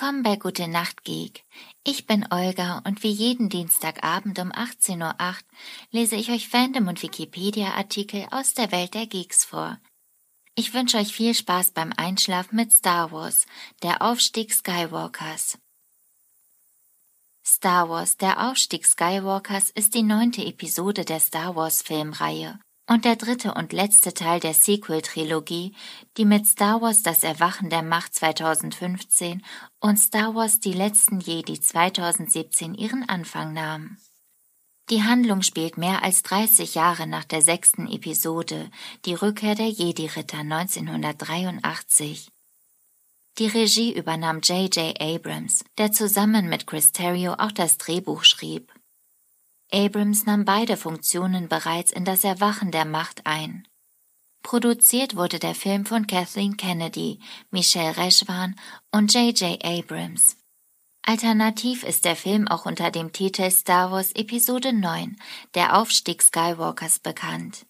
Willkommen bei Gute Nacht Geek. Ich bin Olga und wie jeden Dienstagabend um 18.08 Uhr lese ich euch Fandom und Wikipedia-Artikel aus der Welt der Geeks vor. Ich wünsche euch viel Spaß beim Einschlafen mit Star Wars, der Aufstieg Skywalkers. Star Wars, der Aufstieg Skywalkers ist die neunte Episode der Star Wars Filmreihe und der dritte und letzte Teil der Sequel-Trilogie, die mit Star Wars Das Erwachen der Macht 2015 und Star Wars Die letzten Jedi 2017 ihren Anfang nahm. Die Handlung spielt mehr als 30 Jahre nach der sechsten Episode, die Rückkehr der Jedi-Ritter 1983. Die Regie übernahm J.J. Abrams, der zusammen mit Chris Terrio auch das Drehbuch schrieb. Abrams nahm beide Funktionen bereits in das Erwachen der Macht ein. Produziert wurde der Film von Kathleen Kennedy, Michelle Reshwan und J.J. Abrams. Alternativ ist der Film auch unter dem Titel Star Wars Episode 9, der Aufstieg Skywalkers bekannt.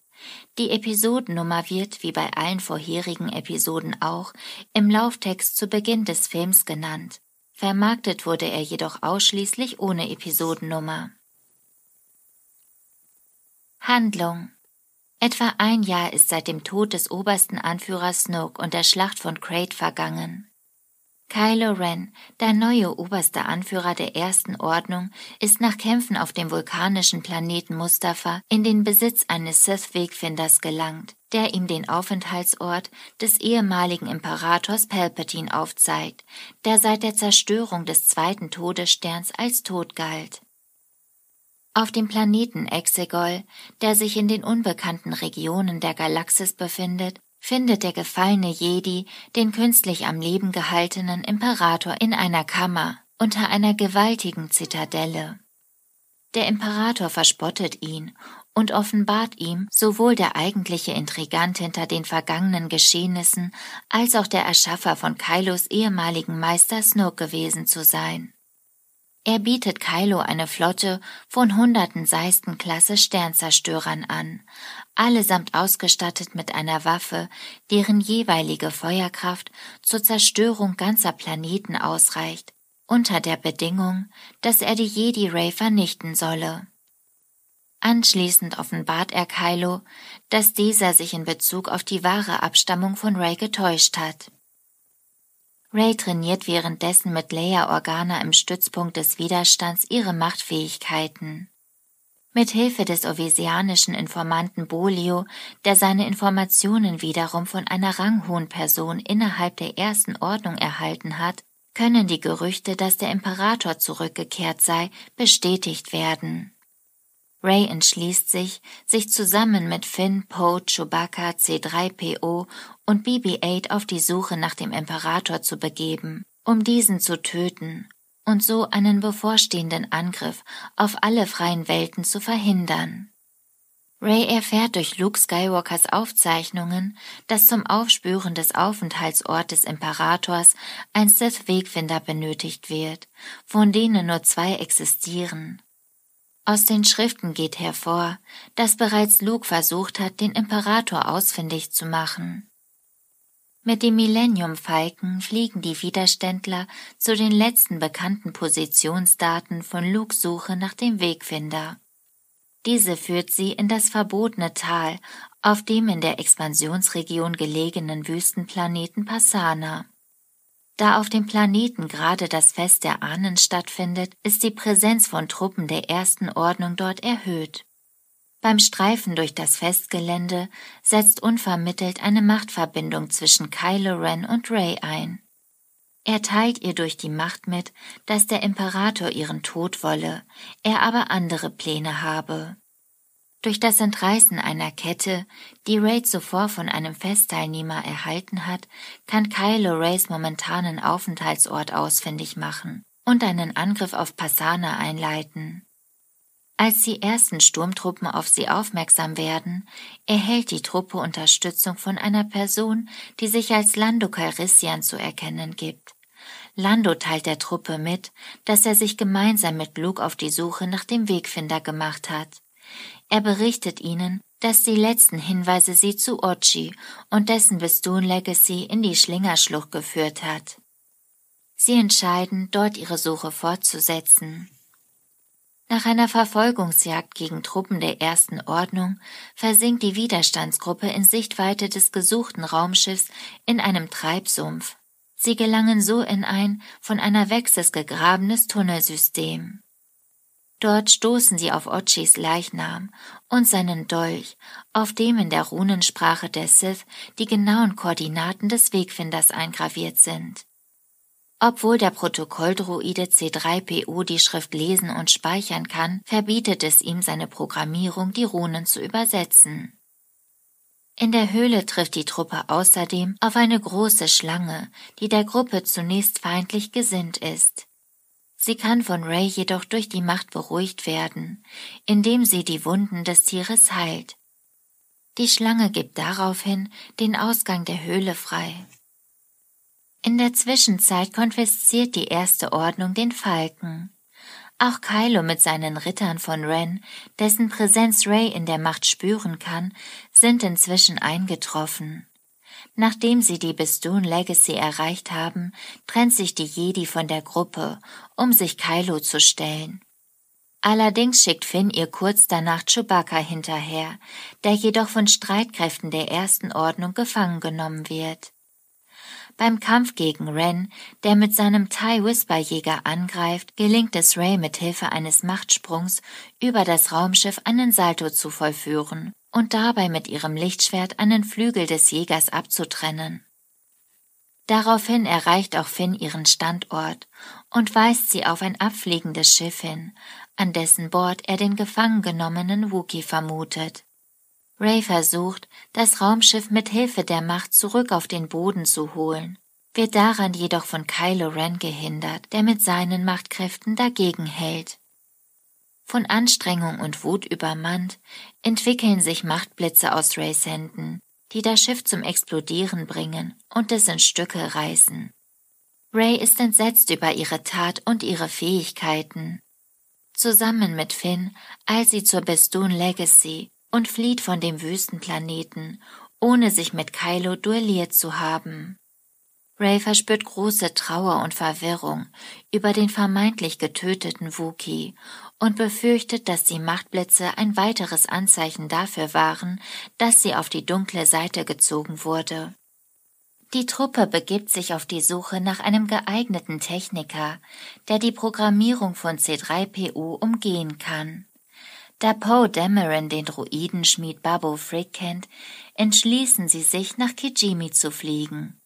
Die Episodennummer wird, wie bei allen vorherigen Episoden auch, im Lauftext zu Beginn des Films genannt. Vermarktet wurde er jedoch ausschließlich ohne Episodennummer. Handlung Etwa ein Jahr ist seit dem Tod des obersten Anführers Snoke und der Schlacht von Crate vergangen. Kylo Ren, der neue oberste Anführer der Ersten Ordnung, ist nach Kämpfen auf dem vulkanischen Planeten Mustafa in den Besitz eines Sith-Wegfinders gelangt, der ihm den Aufenthaltsort des ehemaligen Imperators Palpatine aufzeigt, der seit der Zerstörung des zweiten Todessterns als tot galt. Auf dem Planeten Exegol, der sich in den unbekannten Regionen der Galaxis befindet, findet der gefallene Jedi den künstlich am Leben gehaltenen Imperator in einer Kammer unter einer gewaltigen Zitadelle. Der Imperator verspottet ihn und offenbart ihm sowohl der eigentliche Intrigant hinter den vergangenen Geschehnissen als auch der Erschaffer von Kylos ehemaligen Meister Snoke gewesen zu sein. Er bietet Kylo eine Flotte von hunderten Seistenklasse Sternzerstörern an, allesamt ausgestattet mit einer Waffe, deren jeweilige Feuerkraft zur Zerstörung ganzer Planeten ausreicht, unter der Bedingung, dass er die Jedi Ray vernichten solle. Anschließend offenbart er Kylo, dass dieser sich in Bezug auf die wahre Abstammung von Ray getäuscht hat. Ray trainiert währenddessen mit Leia Organa im Stützpunkt des Widerstands ihre Machtfähigkeiten. Mit Hilfe des ovesianischen Informanten Bolio, der seine Informationen wiederum von einer ranghohen Person innerhalb der ersten Ordnung erhalten hat, können die Gerüchte, dass der Imperator zurückgekehrt sei, bestätigt werden. Ray entschließt sich, sich zusammen mit Finn, Poe, Chewbacca, C3PO und BB-8 auf die Suche nach dem Imperator zu begeben, um diesen zu töten und so einen bevorstehenden Angriff auf alle freien Welten zu verhindern. Ray erfährt durch Luke Skywalkers Aufzeichnungen, dass zum Aufspüren des Aufenthaltsortes des Imperators ein Sith-Wegfinder benötigt wird, von denen nur zwei existieren. Aus den Schriften geht hervor, dass bereits Luke versucht hat, den Imperator ausfindig zu machen. Mit dem Millennium Falken fliegen die Widerständler zu den letzten bekannten Positionsdaten von Lukes Suche nach dem Wegfinder. Diese führt sie in das verbotene Tal auf dem in der Expansionsregion gelegenen Wüstenplaneten Passana. Da auf dem Planeten gerade das Fest der Ahnen stattfindet, ist die Präsenz von Truppen der ersten Ordnung dort erhöht. Beim Streifen durch das Festgelände setzt unvermittelt eine Machtverbindung zwischen Kylo Ren und Rey ein. Er teilt ihr durch die Macht mit, dass der Imperator ihren Tod wolle, er aber andere Pläne habe. Durch das Entreißen einer Kette, die Raid zuvor von einem Festteilnehmer erhalten hat, kann Kylo Rays momentanen Aufenthaltsort ausfindig machen und einen Angriff auf Passana einleiten. Als die ersten Sturmtruppen auf sie aufmerksam werden, erhält die Truppe Unterstützung von einer Person, die sich als Lando Calrissian zu erkennen gibt. Lando teilt der Truppe mit, dass er sich gemeinsam mit Luke auf die Suche nach dem Wegfinder gemacht hat. Er berichtet ihnen, dass die letzten Hinweise sie zu Ochi und dessen Bistun Legacy in die Schlingerschlucht geführt hat. Sie entscheiden, dort ihre Suche fortzusetzen. Nach einer Verfolgungsjagd gegen Truppen der Ersten Ordnung versinkt die Widerstandsgruppe in Sichtweite des gesuchten Raumschiffs in einem Treibsumpf. Sie gelangen so in ein von einer Wechsels gegrabenes Tunnelsystem. Dort stoßen sie auf Ochis Leichnam und seinen Dolch, auf dem in der Runensprache der Sith die genauen Koordinaten des Wegfinders eingraviert sind. Obwohl der Protokolldruide C3PO die Schrift lesen und speichern kann, verbietet es ihm seine Programmierung, die Runen zu übersetzen. In der Höhle trifft die Truppe außerdem auf eine große Schlange, die der Gruppe zunächst feindlich gesinnt ist. Sie kann von Ray jedoch durch die Macht beruhigt werden, indem sie die Wunden des Tieres heilt. Die Schlange gibt daraufhin den Ausgang der Höhle frei. In der Zwischenzeit konfisziert die Erste Ordnung den Falken. Auch Kylo mit seinen Rittern von Ren, dessen Präsenz Ray in der Macht spüren kann, sind inzwischen eingetroffen. Nachdem sie die Bestoon Legacy erreicht haben, trennt sich die Jedi von der Gruppe, um sich Kylo zu stellen. Allerdings schickt Finn ihr kurz danach Chewbacca hinterher, der jedoch von Streitkräften der Ersten Ordnung gefangen genommen wird. Beim Kampf gegen Ren, der mit seinem TIE Whisperjäger angreift, gelingt es Ray mit Hilfe eines Machtsprungs über das Raumschiff einen Salto zu vollführen und dabei mit ihrem Lichtschwert einen Flügel des Jägers abzutrennen. Daraufhin erreicht auch Finn ihren Standort und weist sie auf ein abfliegendes Schiff hin, an dessen Bord er den gefangen genommenen Wookie vermutet. Ray versucht, das Raumschiff mit Hilfe der Macht zurück auf den Boden zu holen, wird daran jedoch von Kylo Ren gehindert, der mit seinen Machtkräften dagegen hält. Von Anstrengung und Wut übermannt, entwickeln sich Machtblitze aus Rays Händen, die das Schiff zum Explodieren bringen und es in Stücke reißen. Ray ist entsetzt über ihre Tat und ihre Fähigkeiten. Zusammen mit Finn eilt sie zur Bestoon Legacy und flieht von dem Wüstenplaneten, ohne sich mit Kylo duelliert zu haben. Ray verspürt große Trauer und Verwirrung über den vermeintlich getöteten Wookie und befürchtet, dass die Machtblitze ein weiteres Anzeichen dafür waren, dass sie auf die dunkle Seite gezogen wurde. Die Truppe begibt sich auf die Suche nach einem geeigneten Techniker, der die Programmierung von C3PO umgehen kann. Da Poe Dameron den Druidenschmied Babu Frick kennt, entschließen sie sich, nach Kijimi zu fliegen.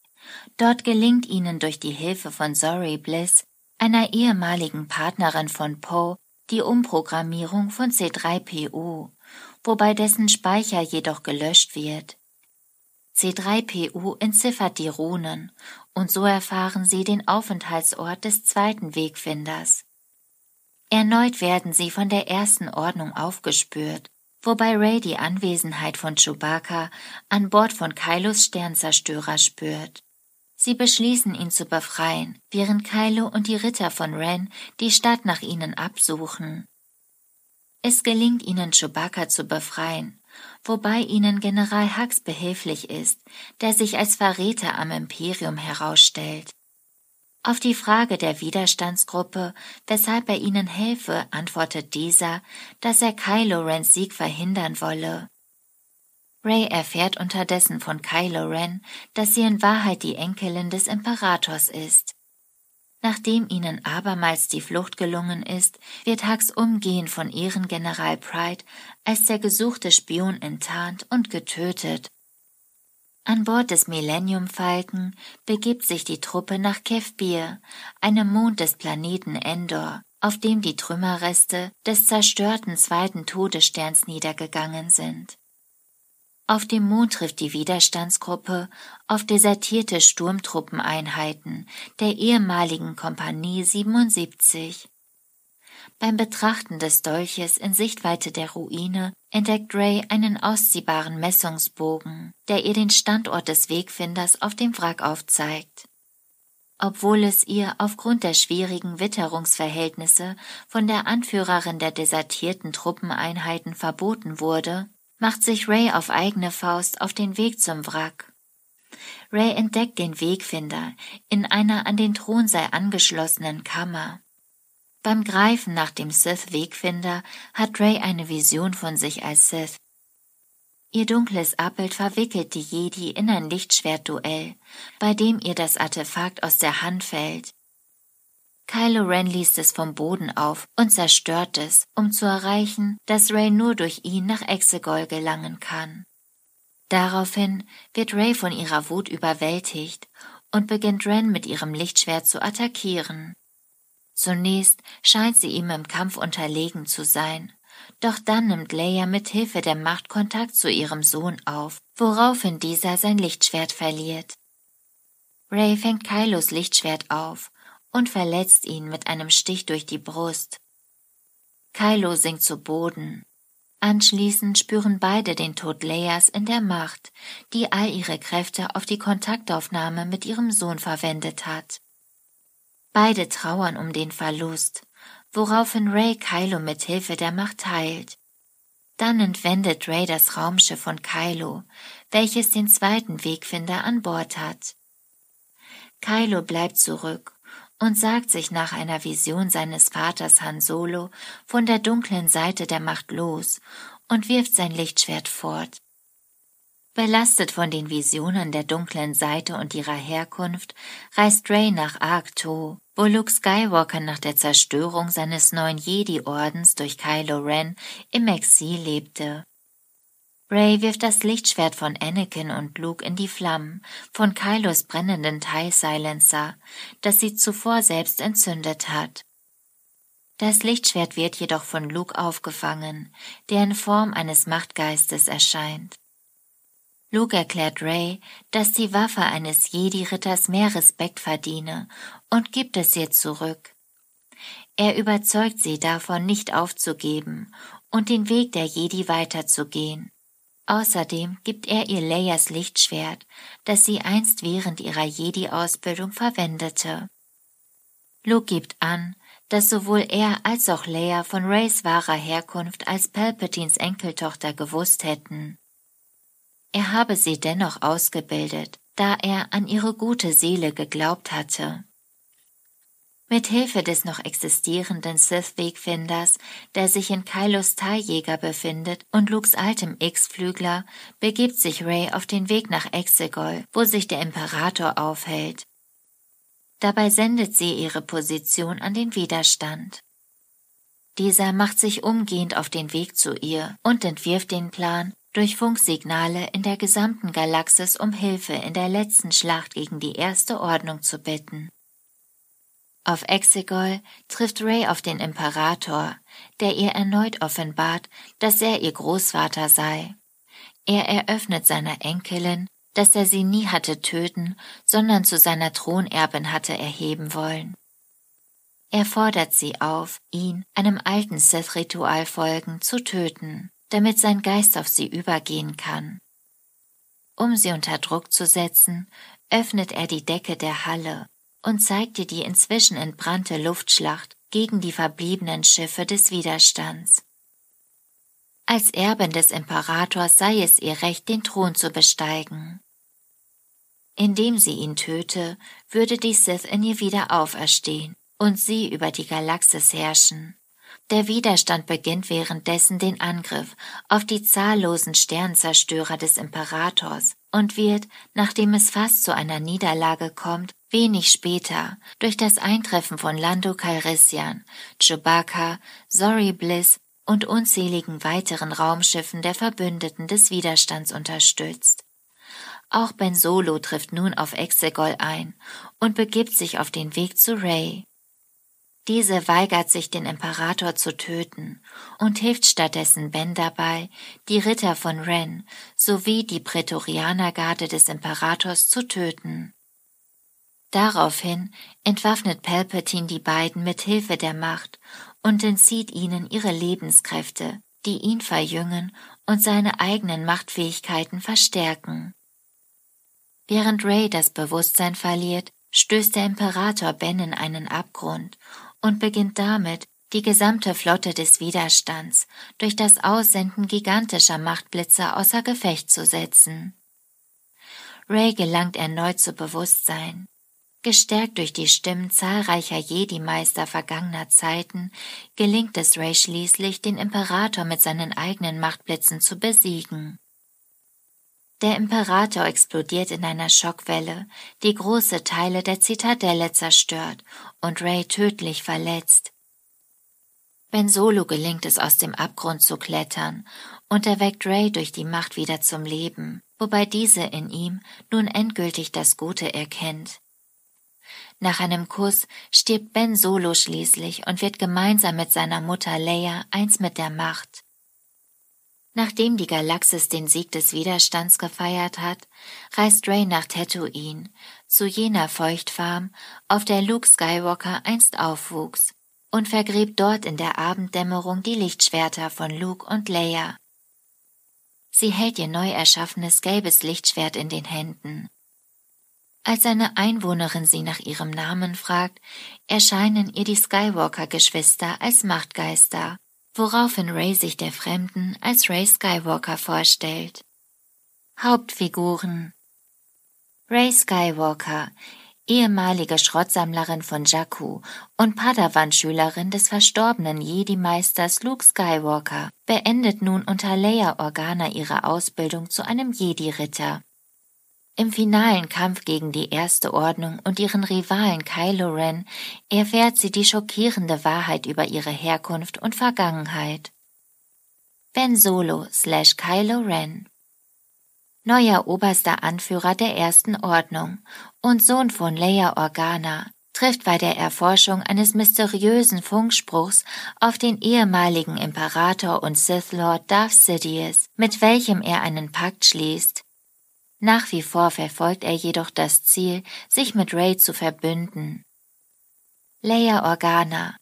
Dort gelingt ihnen durch die Hilfe von Zori Bliss, einer ehemaligen Partnerin von Poe, die Umprogrammierung von C3PO, wobei dessen Speicher jedoch gelöscht wird. C3PO entziffert die Runen und so erfahren sie den Aufenthaltsort des zweiten Wegfinders. Erneut werden sie von der ersten Ordnung aufgespürt wobei Ray die Anwesenheit von Chewbacca an Bord von Kylos Sternzerstörer spürt. Sie beschließen, ihn zu befreien, während Kylo und die Ritter von Ren die Stadt nach ihnen absuchen. Es gelingt ihnen, Chewbacca zu befreien, wobei ihnen General Hux behilflich ist, der sich als Verräter am Imperium herausstellt. Auf die Frage der Widerstandsgruppe, weshalb er ihnen helfe, antwortet dieser, dass er Kylo Rens Sieg verhindern wolle. Ray erfährt unterdessen von Kylo Ren, dass sie in Wahrheit die Enkelin des Imperators ist. Nachdem ihnen abermals die Flucht gelungen ist, wird Hux umgehend von Ehrengeneral Pride als der gesuchte Spion enttarnt und getötet. An Bord des Millennium Falken begibt sich die Truppe nach Kefbir, einem Mond des Planeten Endor, auf dem die Trümmerreste des zerstörten zweiten Todessterns niedergegangen sind. Auf dem Mond trifft die Widerstandsgruppe auf desertierte Sturmtruppeneinheiten der ehemaligen Kompanie 77. Beim Betrachten des Dolches in Sichtweite der Ruine entdeckt Ray einen ausziehbaren Messungsbogen, der ihr den Standort des Wegfinders auf dem Wrack aufzeigt. Obwohl es ihr aufgrund der schwierigen Witterungsverhältnisse von der Anführerin der desertierten Truppeneinheiten verboten wurde, macht sich Ray auf eigene Faust auf den Weg zum Wrack. Ray entdeckt den Wegfinder in einer an den Thronsaal angeschlossenen Kammer. Beim Greifen nach dem Sith-Wegfinder hat Ray eine Vision von sich als Sith. Ihr dunkles Abbild verwickelt die Jedi in ein Lichtschwertduell, bei dem ihr das Artefakt aus der Hand fällt. Kylo Ren liest es vom Boden auf und zerstört es, um zu erreichen, dass Ray nur durch ihn nach Exegol gelangen kann. Daraufhin wird Ray von ihrer Wut überwältigt und beginnt Ren mit ihrem Lichtschwert zu attackieren. Zunächst scheint sie ihm im Kampf unterlegen zu sein, doch dann nimmt Leia mit Hilfe der Macht Kontakt zu ihrem Sohn auf, woraufhin dieser sein Lichtschwert verliert. Ray fängt Kylos Lichtschwert auf und verletzt ihn mit einem Stich durch die Brust. Kylo sinkt zu Boden Anschließend spüren beide den Tod Leias in der Macht, die all ihre Kräfte auf die Kontaktaufnahme mit ihrem Sohn verwendet hat. Beide trauern um den Verlust, woraufhin Ray Kylo mit Hilfe der Macht heilt. Dann entwendet Ray das Raumschiff von Kylo, welches den zweiten Wegfinder an Bord hat. Kylo bleibt zurück und sagt sich nach einer Vision seines Vaters Han Solo von der dunklen Seite der Macht los und wirft sein Lichtschwert fort. Belastet von den Visionen der dunklen Seite und ihrer Herkunft, reist Rey nach Arcto, wo Luke Skywalker nach der Zerstörung seines neuen Jedi-Ordens durch Kylo Ren im Exil lebte. Ray wirft das Lichtschwert von Anakin und Luke in die Flammen von Kylos brennenden TIE Silencer, das sie zuvor selbst entzündet hat. Das Lichtschwert wird jedoch von Luke aufgefangen, der in Form eines Machtgeistes erscheint. Luke erklärt Ray, dass die Waffe eines Jedi-Ritters mehr Respekt verdiene und gibt es ihr zurück. Er überzeugt sie davon, nicht aufzugeben und den Weg der Jedi weiterzugehen. Außerdem gibt er ihr Leias Lichtschwert, das sie einst während ihrer Jedi-Ausbildung verwendete. Luke gibt an, dass sowohl er als auch Leia von Rays wahrer Herkunft als Palpatines Enkeltochter gewusst hätten. Er habe sie dennoch ausgebildet, da er an ihre gute Seele geglaubt hatte. Mit Hilfe des noch existierenden Sith-Wegfinders, der sich in Kylos Teiljäger befindet, und Lukes altem X-Flügler, begibt sich Rey auf den Weg nach Exegol, wo sich der Imperator aufhält. Dabei sendet sie ihre Position an den Widerstand. Dieser macht sich umgehend auf den Weg zu ihr und entwirft den Plan, durch Funksignale in der gesamten Galaxis um Hilfe in der letzten Schlacht gegen die Erste Ordnung zu bitten. Auf Exegol trifft Ray auf den Imperator, der ihr erneut offenbart, dass er ihr Großvater sei. Er eröffnet seiner Enkelin, dass er sie nie hatte töten, sondern zu seiner Thronerbin hatte erheben wollen. Er fordert sie auf, ihn, einem alten Sith-Ritual folgen, zu töten, damit sein Geist auf sie übergehen kann. Um sie unter Druck zu setzen, öffnet er die Decke der Halle und zeigte die inzwischen entbrannte Luftschlacht gegen die verbliebenen Schiffe des Widerstands. Als Erbin des Imperators sei es ihr Recht, den Thron zu besteigen. Indem sie ihn töte, würde die Sith in ihr wieder auferstehen und sie über die Galaxis herrschen. Der Widerstand beginnt währenddessen den Angriff auf die zahllosen Sternzerstörer des Imperators und wird, nachdem es fast zu einer Niederlage kommt, Wenig später, durch das Eintreffen von Lando Calrissian, Chewbacca, Zori Bliss und unzähligen weiteren Raumschiffen der Verbündeten des Widerstands unterstützt. Auch Ben Solo trifft nun auf Exegol ein und begibt sich auf den Weg zu Rey. Diese weigert sich, den Imperator zu töten und hilft stattdessen Ben dabei, die Ritter von Ren sowie die Prätorianergarde des Imperators zu töten. Daraufhin entwaffnet Palpatine die beiden mit Hilfe der Macht und entzieht ihnen ihre Lebenskräfte, die ihn verjüngen und seine eigenen Machtfähigkeiten verstärken. Während Ray das Bewusstsein verliert, stößt der Imperator Ben in einen Abgrund und beginnt damit, die gesamte Flotte des Widerstands durch das Aussenden gigantischer Machtblitze außer Gefecht zu setzen. Ray gelangt erneut zu Bewusstsein. Gestärkt durch die Stimmen zahlreicher Jedi-Meister vergangener Zeiten, gelingt es Ray schließlich, den Imperator mit seinen eigenen Machtblitzen zu besiegen. Der Imperator explodiert in einer Schockwelle, die große Teile der Zitadelle zerstört und Ray tödlich verletzt. Ben Solo gelingt es aus dem Abgrund zu klettern und erweckt Ray durch die Macht wieder zum Leben, wobei diese in ihm nun endgültig das Gute erkennt. Nach einem Kuss stirbt Ben Solo schließlich und wird gemeinsam mit seiner Mutter Leia eins mit der Macht. Nachdem die Galaxis den Sieg des Widerstands gefeiert hat, reist Ray nach Tatooine, zu jener Feuchtfarm, auf der Luke Skywalker einst aufwuchs, und vergräbt dort in der Abenddämmerung die Lichtschwerter von Luke und Leia. Sie hält ihr neu erschaffenes gelbes Lichtschwert in den Händen. Als eine Einwohnerin sie nach ihrem Namen fragt, erscheinen ihr die Skywalker-Geschwister als Machtgeister woraufhin Ray sich der Fremden als Ray Skywalker vorstellt. Hauptfiguren Ray Skywalker, ehemalige Schrottsammlerin von Jakku und Padawan-Schülerin des verstorbenen Jedi-Meisters Luke Skywalker, beendet nun unter Leia Organa ihre Ausbildung zu einem Jedi-Ritter im finalen Kampf gegen die Erste Ordnung und ihren Rivalen Kylo Ren erfährt sie die schockierende Wahrheit über ihre Herkunft und Vergangenheit. Ben Solo slash Kylo Ren Neuer oberster Anführer der Ersten Ordnung und Sohn von Leia Organa trifft bei der Erforschung eines mysteriösen Funkspruchs auf den ehemaligen Imperator und Sith Lord Darth Sidious, mit welchem er einen Pakt schließt, nach wie vor verfolgt er jedoch das Ziel, sich mit Ray zu verbünden. Leia Organa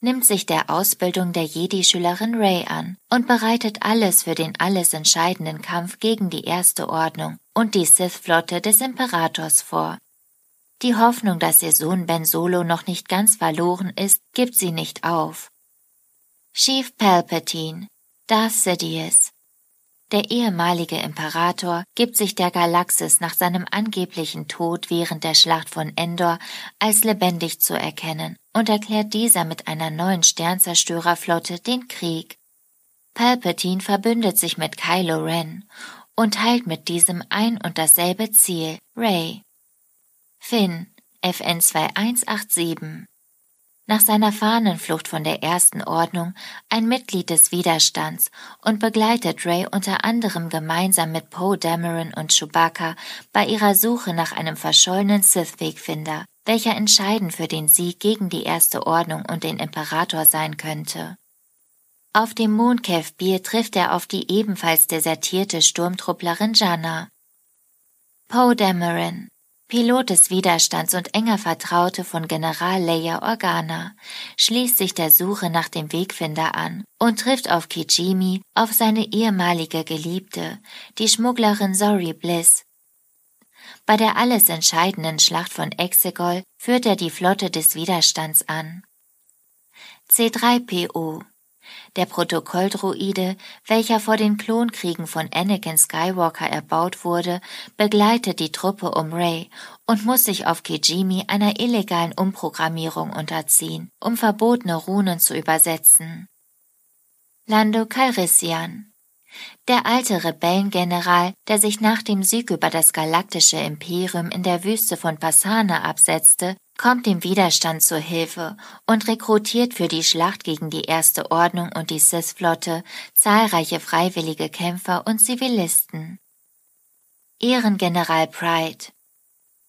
nimmt sich der Ausbildung der Jedi-Schülerin Ray an und bereitet alles für den alles entscheidenden Kampf gegen die Erste Ordnung und die Sith-Flotte des Imperators vor. Die Hoffnung, dass ihr Sohn Ben Solo noch nicht ganz verloren ist, gibt sie nicht auf. Chief Palpatine, Darth Sidious, der ehemalige Imperator gibt sich der Galaxis nach seinem angeblichen Tod während der Schlacht von Endor als lebendig zu erkennen und erklärt dieser mit einer neuen Sternzerstörerflotte den Krieg. Palpatine verbündet sich mit Kylo Ren und teilt mit diesem ein und dasselbe Ziel, Rey. Finn, FN 2187 nach seiner Fahnenflucht von der Ersten Ordnung ein Mitglied des Widerstands und begleitet Ray unter anderem gemeinsam mit Poe Dameron und Chewbacca bei ihrer Suche nach einem verschollenen Sith-Wegfinder, welcher entscheidend für den Sieg gegen die Erste Ordnung und den Imperator sein könnte. Auf dem Mond Bier trifft er auf die ebenfalls desertierte Sturmtrupplerin Jana. Poe Dameron, Pilot des Widerstands und enger Vertraute von General Leia Organa, schließt sich der Suche nach dem Wegfinder an und trifft auf Kijimi, auf seine ehemalige Geliebte, die Schmugglerin Zori Bliss. Bei der alles entscheidenden Schlacht von Exegol führt er die Flotte des Widerstands an. C3PO der Protokolldruide, welcher vor den Klonkriegen von Anakin Skywalker erbaut wurde, begleitet die Truppe um Rey und muss sich auf Kijimi einer illegalen Umprogrammierung unterziehen, um verbotene Runen zu übersetzen. Lando Calrissian der alte Rebellengeneral, der sich nach dem Sieg über das galaktische Imperium in der Wüste von Passana absetzte, kommt dem Widerstand zur Hilfe und rekrutiert für die Schlacht gegen die Erste Ordnung und die Sith-Flotte zahlreiche freiwillige Kämpfer und Zivilisten. Ehrengeneral Pride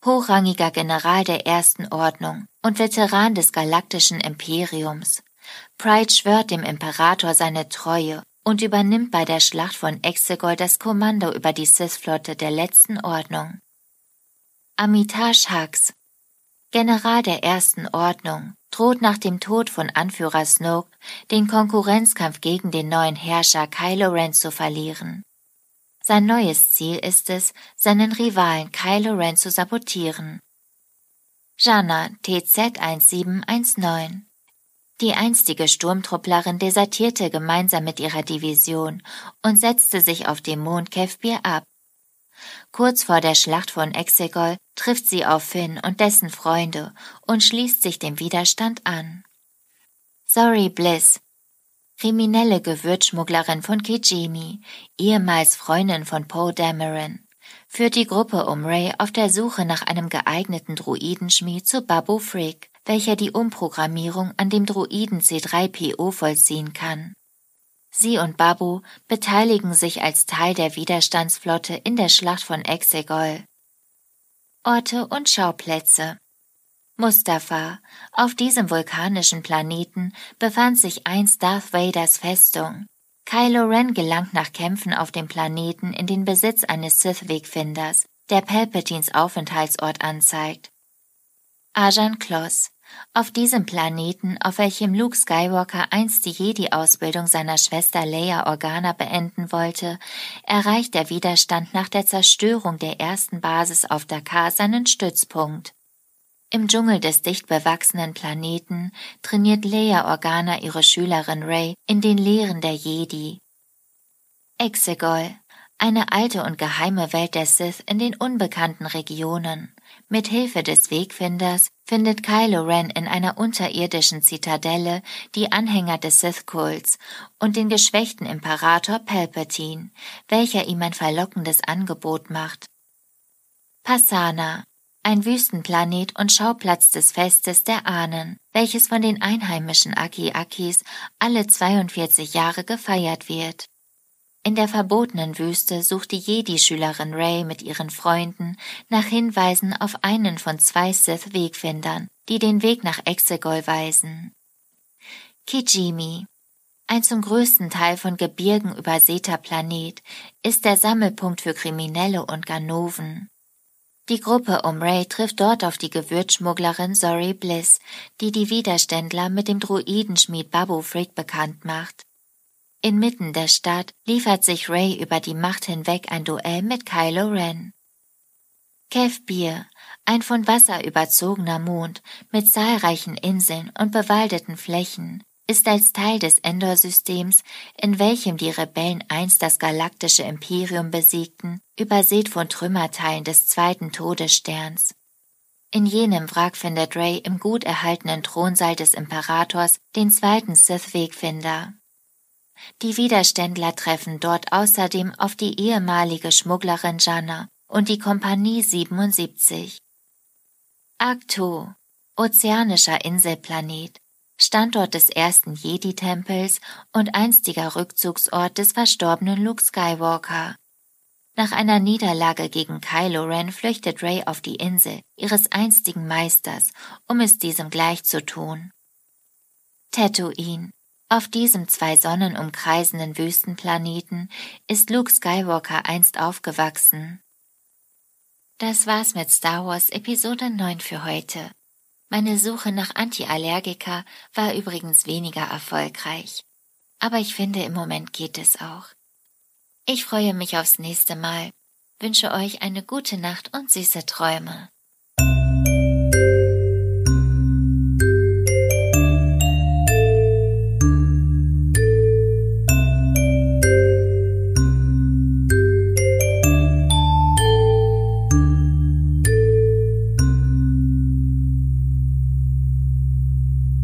Hochrangiger General der Ersten Ordnung und Veteran des galaktischen Imperiums. Pride schwört dem Imperator seine Treue und übernimmt bei der Schlacht von Exegol das Kommando über die Sith-Flotte der letzten Ordnung. Amitage Hux General der Ersten Ordnung, droht nach dem Tod von Anführer Snoke den Konkurrenzkampf gegen den neuen Herrscher Kylo Ren zu verlieren. Sein neues Ziel ist es, seinen Rivalen Kylo Ren zu sabotieren. Jana TZ 1719 Die einstige Sturmtrupplerin desertierte gemeinsam mit ihrer Division und setzte sich auf dem Mond Kefbir ab. Kurz vor der Schlacht von Exegol trifft sie auf Finn und dessen Freunde und schließt sich dem Widerstand an. Sorry Bliss, kriminelle Gewürzschmugglerin von Kijimi, ehemals Freundin von Poe Dameron, führt die Gruppe um Ray auf der Suche nach einem geeigneten Druidenschmied zu Babu Frick, welcher die Umprogrammierung an dem Druiden C3PO vollziehen kann. Sie und Babu beteiligen sich als Teil der Widerstandsflotte in der Schlacht von Exegol. Orte und Schauplätze Mustafa, auf diesem vulkanischen Planeten befand sich einst Darth Vaders Festung. Kylo Ren gelangt nach Kämpfen auf dem Planeten in den Besitz eines Sith-Wegfinders, der Palpatines Aufenthaltsort anzeigt. Ajan Kloss, auf diesem Planeten, auf welchem Luke Skywalker einst die Jedi-Ausbildung seiner Schwester Leia Organa beenden wollte, erreicht der Widerstand nach der Zerstörung der ersten Basis auf Dakar seinen Stützpunkt. Im Dschungel des dicht bewachsenen Planeten trainiert Leia Organa ihre Schülerin Rey in den Lehren der Jedi. Exegol, eine alte und geheime Welt der Sith in den unbekannten Regionen. Mit Hilfe des Wegfinders findet Kylo Ren in einer unterirdischen Zitadelle die Anhänger des Sith-Kults und den geschwächten Imperator Palpatine, welcher ihm ein verlockendes Angebot macht. Passana, ein Wüstenplanet und Schauplatz des Festes der Ahnen, welches von den einheimischen Aki-Akis alle 42 Jahre gefeiert wird. In der verbotenen Wüste sucht die Jedi-Schülerin Ray mit ihren Freunden nach Hinweisen auf einen von zwei Sith-Wegfindern, die den Weg nach Exegol weisen. Kijimi, ein zum größten Teil von Gebirgen übersäter Planet, ist der Sammelpunkt für Kriminelle und Ganoven. Die Gruppe um Ray trifft dort auf die Gewürzschmugglerin Zori Bliss, die die Widerständler mit dem Druidenschmied Babu Frick bekannt macht. Inmitten der Stadt liefert sich Ray über die Macht hinweg ein Duell mit Kylo Ren. Kev Bier, ein von Wasser überzogener Mond mit zahlreichen Inseln und bewaldeten Flächen, ist als Teil des Endor-Systems, in welchem die Rebellen einst das galaktische Imperium besiegten, übersät von Trümmerteilen des zweiten Todessterns. In jenem Wrack findet Ray im gut erhaltenen Thronsaal des Imperators den zweiten Sith-Wegfinder. Die Widerständler treffen dort außerdem auf die ehemalige Schmugglerin Janna und die Kompanie 77. Akto, ozeanischer Inselplanet, Standort des ersten Jedi-Tempels und einstiger Rückzugsort des verstorbenen Luke Skywalker. Nach einer Niederlage gegen Kylo Ren flüchtet Rey auf die Insel ihres einstigen Meisters, um es diesem gleich zu tun. Tatooine. Auf diesem zwei Sonnen umkreisenden Wüstenplaneten ist Luke Skywalker einst aufgewachsen. Das war's mit Star Wars Episode 9 für heute. Meine Suche nach Antiallergika war übrigens weniger erfolgreich. Aber ich finde, im Moment geht es auch. Ich freue mich aufs nächste Mal, wünsche euch eine gute Nacht und süße Träume.